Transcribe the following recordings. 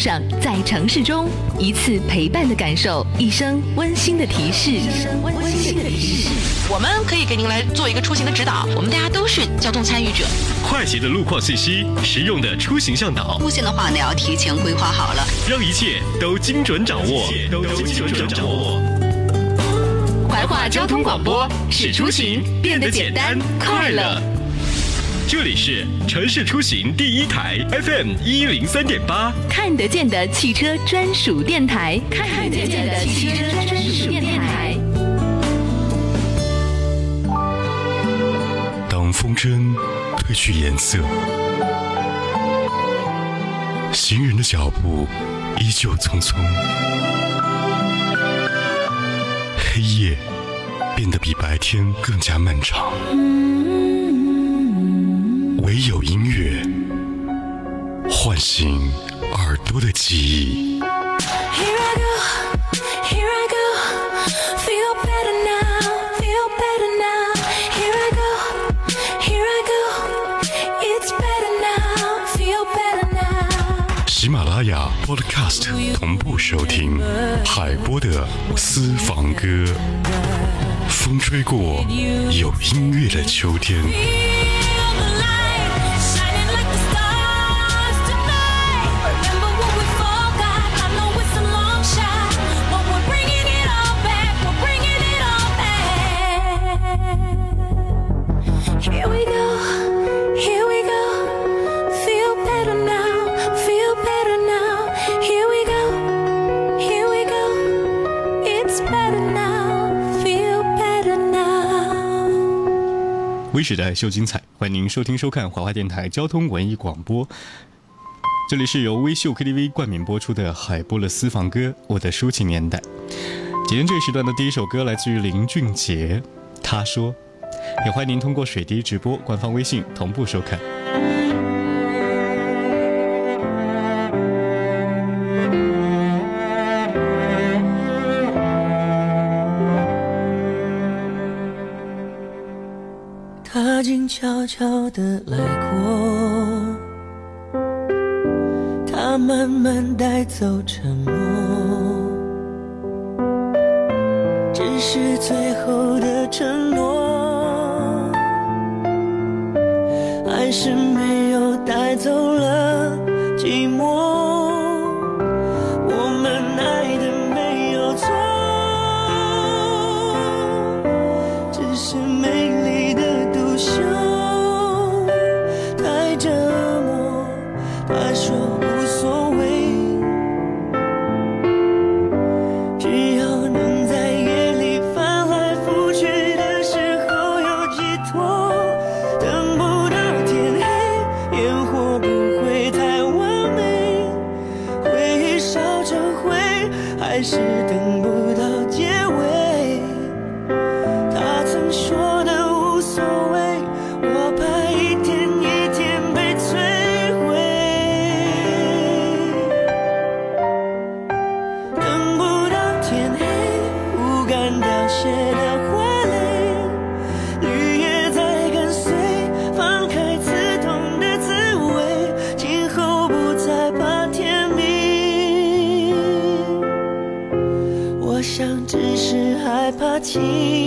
上，在城市中，一次陪伴的感受，一声温馨的提示。温馨的提示。我们可以给您来做一个出行的指导，我们大家都是交通参与者。快捷的路况信息，实用的出行向导。路线的话呢，要提前规划好了，让一切都精准掌握。都精准掌握。怀化交通广播，使出行变得简单快乐。这里是城市出行第一台 FM 一零三点八，看得见的汽车专属电台，看得见的汽车专属电台。当风筝褪去颜色，行人的脚步依旧匆匆，黑夜变得比白天更加漫长。有音乐唤醒耳朵的记忆 here i go here i go feel better now feel better now here i go here i go it's better now feel better now 喜马拉雅 podcast 同步收听海波的私房歌风吹过有音乐的秋天。微时代秀精彩，欢迎您收听收看华华电台交通文艺广播。这里是由微秀 KTV 冠名播出的海波的私房歌《我的抒情年代》。今天这一时段的第一首歌来自于林俊杰，他说。也欢迎您通过水滴直播官方微信同步收看。悄悄的来过，他慢慢带走沉默，只是最后的承诺，还是没有带走了寂寞。情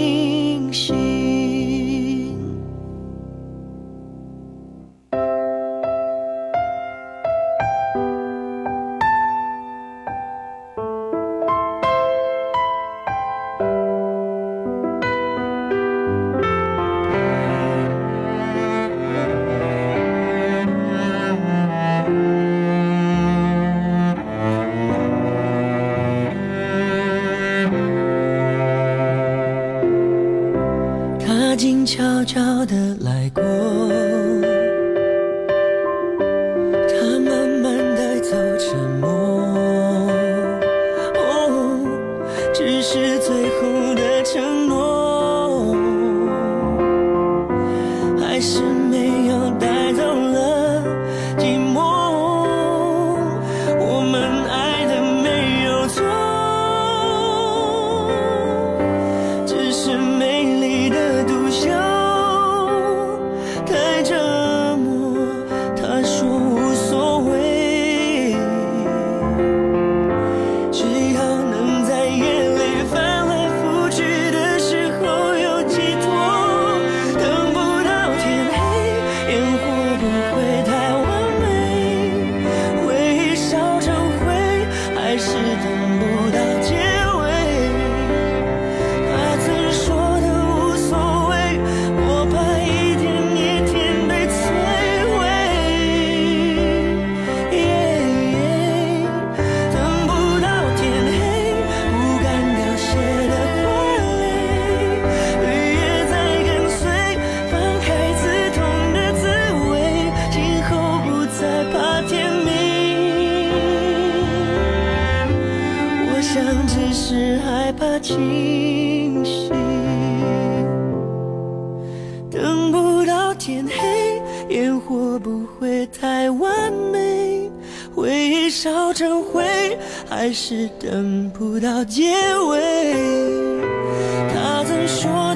静悄悄的来过。清晰。等不到天黑，烟火不会太完美，回忆烧成灰，还是等不到结尾。他曾说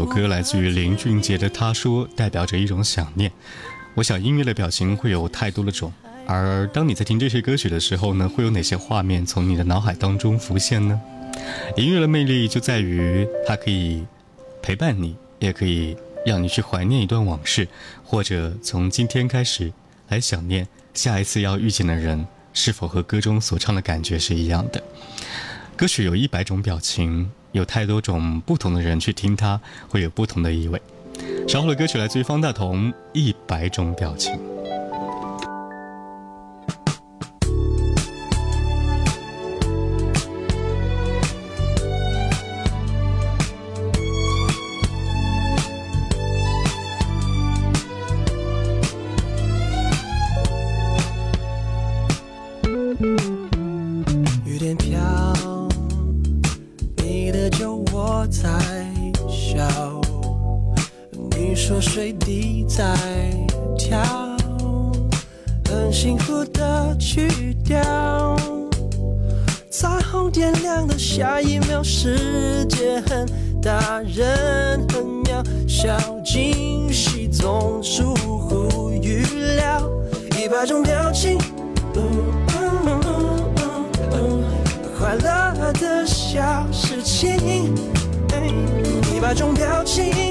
首歌来自于林俊杰的《他说》，代表着一种想念，我想音乐的表情会有太多的种。而当你在听这些歌曲的时候呢，会有哪些画面从你的脑海当中浮现呢？音乐的魅力就在于它可以陪伴你，也可以让你去怀念一段往事，或者从今天开始来想念下一次要遇见的人是否和歌中所唱的感觉是一样的。歌曲有一百种表情，有太多种不同的人去听它，会有不同的意味。稍后的歌曲来自于方大同，《一百种表情》。水滴在跳，很幸福的曲调。彩虹点亮的下一秒，世界很大，人很渺小，惊喜总出乎预料，一百种表情。快乐的小事情，一百种表情，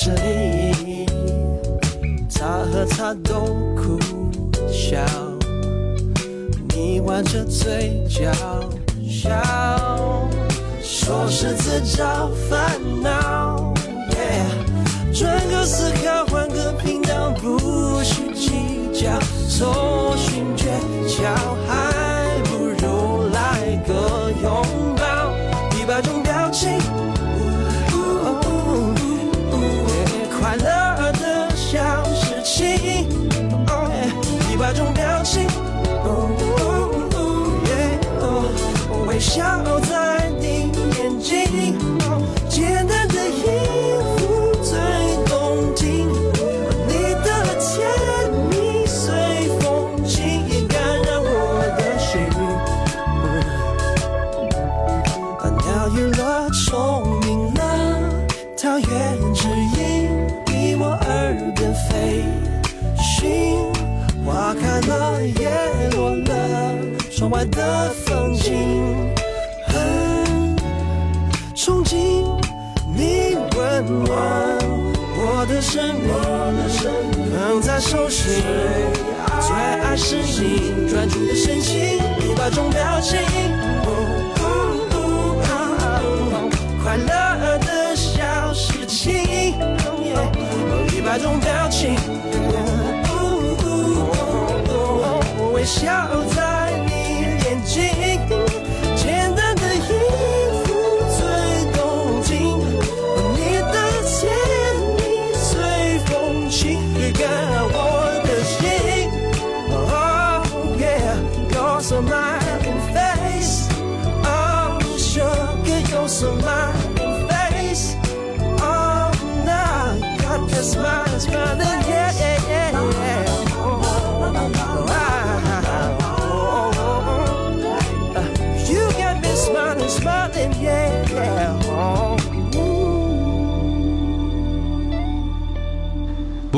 是你。他和他都苦笑，你弯着嘴角笑，说是自找烦恼。转个思考，笑在你眼睛，简单的音符最动听，你的甜蜜随风轻易，感染我的心。鸟语了，虫鸣了，桃源之音你我耳边飞行。花开了，叶落了，窗外的风景暖我的生命，捧在手心，最爱是你专注的神情，一百种表情。快乐的小事情，一百种表情，微笑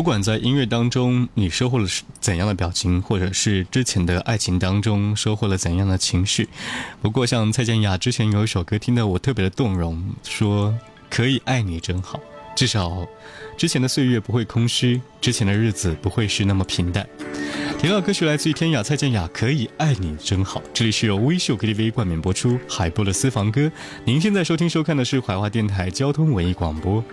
不管在音乐当中你收获了是怎样的表情，或者是之前的爱情当中收获了怎样的情绪，不过像蔡健雅之前有一首歌听得我特别的动容，说可以爱你真好，至少之前的岁月不会空虚，之前的日子不会是那么平淡。听到歌曲来自于天雅蔡健雅，可以爱你真好。这里是由微秀 KTV 冠名播出海波的私房歌。您现在收听收看的是怀化电台交通文艺广播。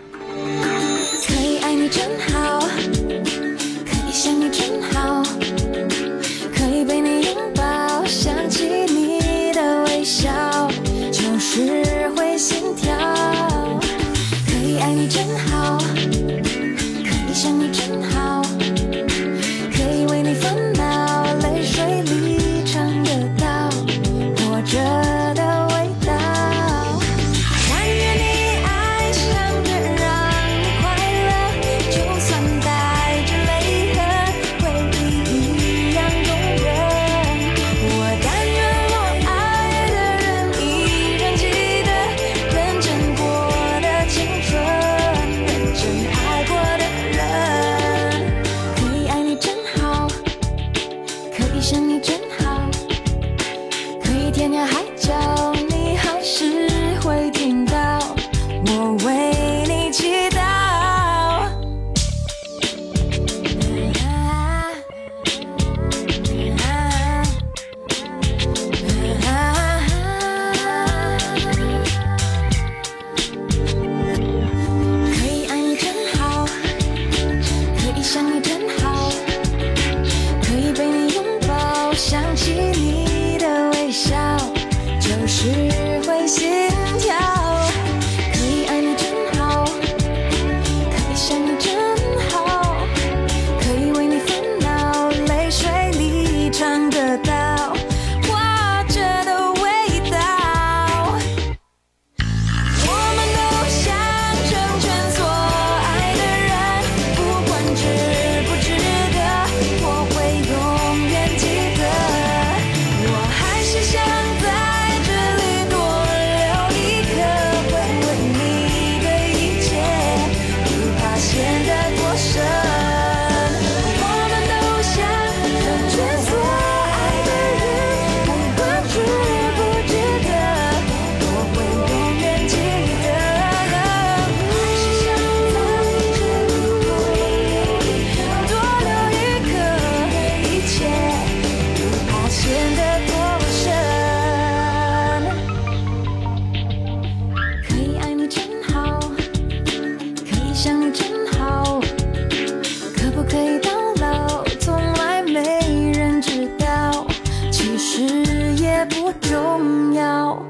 重要。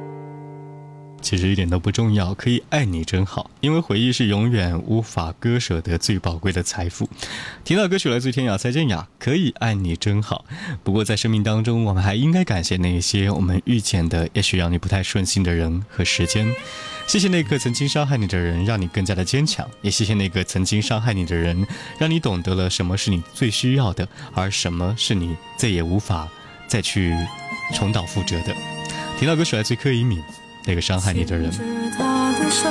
其实一点都不重要，可以爱你真好，因为回忆是永远无法割舍的最宝贵的财富。听到歌曲来自天涯蔡健雅，可以爱你真好。不过在生命当中，我们还应该感谢那些我们遇见的，也许让你不太顺心的人和时间。谢谢那个曾经伤害你的人，让你更加的坚强；也谢谢那个曾经伤害你的人，让你懂得了什么是你最需要的，而什么是你再也无法再去重蹈覆辙的。听到歌曲来自柯以敏。那个伤害你的人。牵着他的手，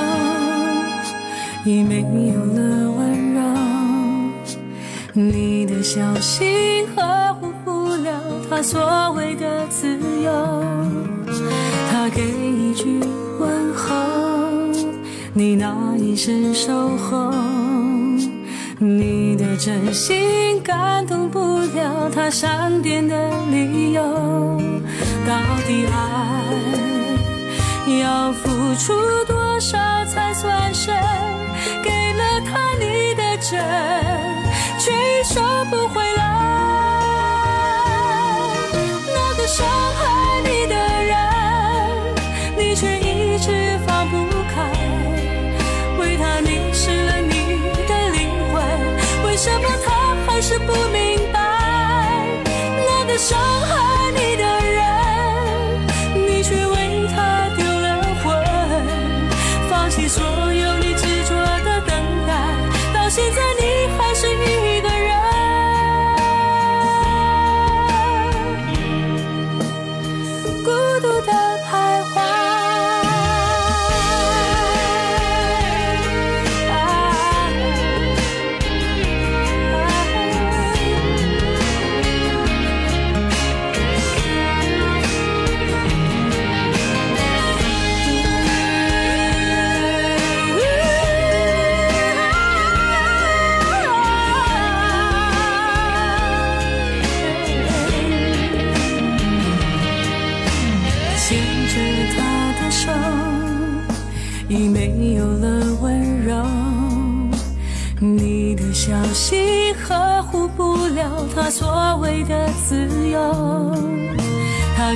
已没有了温柔。你的小心呵护不了他所谓的自由。他给一句问候，你那一声守候。你的真心感动不了他闪电的理由。到底爱？要付出多少才算深？给了他你的真，却已收不回来。那个伤害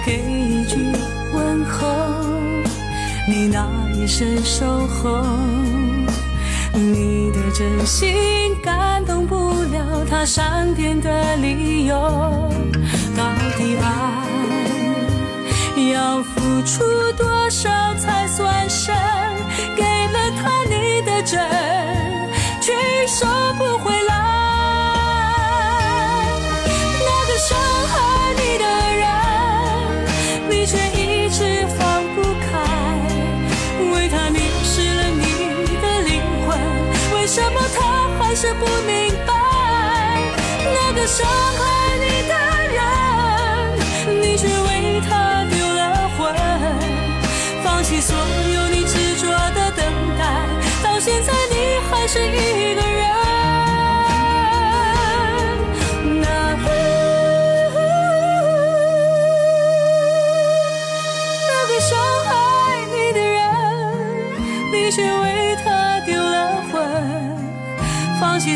给一句问候，你那一声守候，你的真心感动不了他善变的理由。到底爱要付出多少才算深？给了他你的真。却收不他还是不明白？那个伤害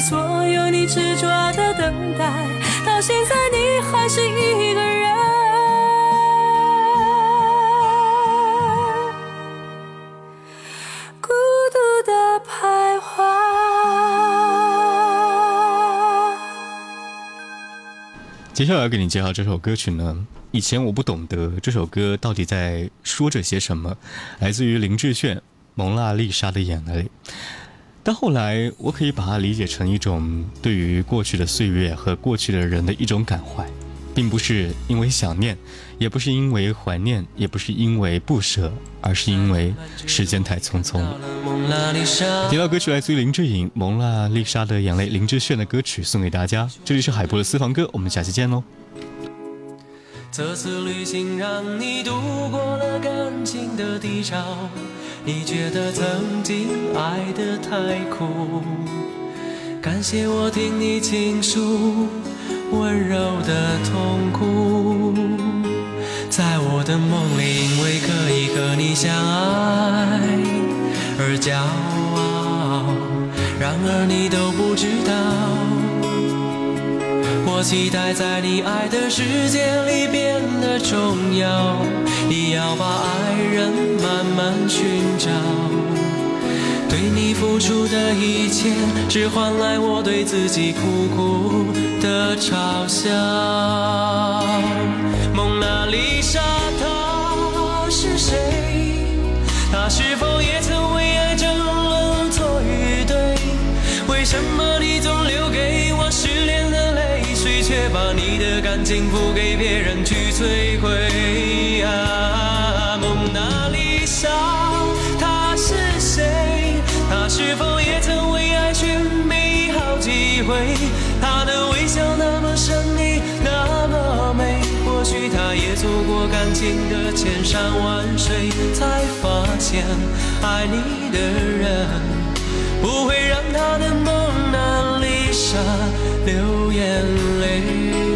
所有你执着的等待，到现在你还是一个人。孤独的徘徊。接下来要给你介绍这首歌曲呢，以前我不懂得这首歌到底在说着些什么，来自于林志炫《蒙娜丽莎的眼泪》。但后来我可以把它理解成一种对于过去的岁月和过去的人的一种感怀，并不是因为想念，也不是因为怀念，也不是因为不舍，而是因为时间太匆匆了。蒙娜丽莎第二歌曲来自于林志颖《蒙娜丽莎的眼泪》，林志炫的歌曲送给大家。这里是海波的私房歌，我们下期见喽。这次旅行让你度过了感情的低潮，你觉得曾经爱得太苦，感谢我听你倾诉温柔的痛苦，在我的梦里，因为可以和你相爱而骄傲，然而你都不知道。我期待在你爱的世界里变得重要，你要把爱慢寻找。对你付出的一切，只换来我对自己苦苦的嘲笑。蒙娜丽莎，她是谁？她是否也曾为爱争论错与对？为什么你总留给我失恋的泪水，却把你的感情付给别人去摧毁？啊，几回？她的微笑那么神秘，那么美，或许他也走过感情的千山万水，才发现爱你的人。不会让他的蒙娜丽莎流眼泪。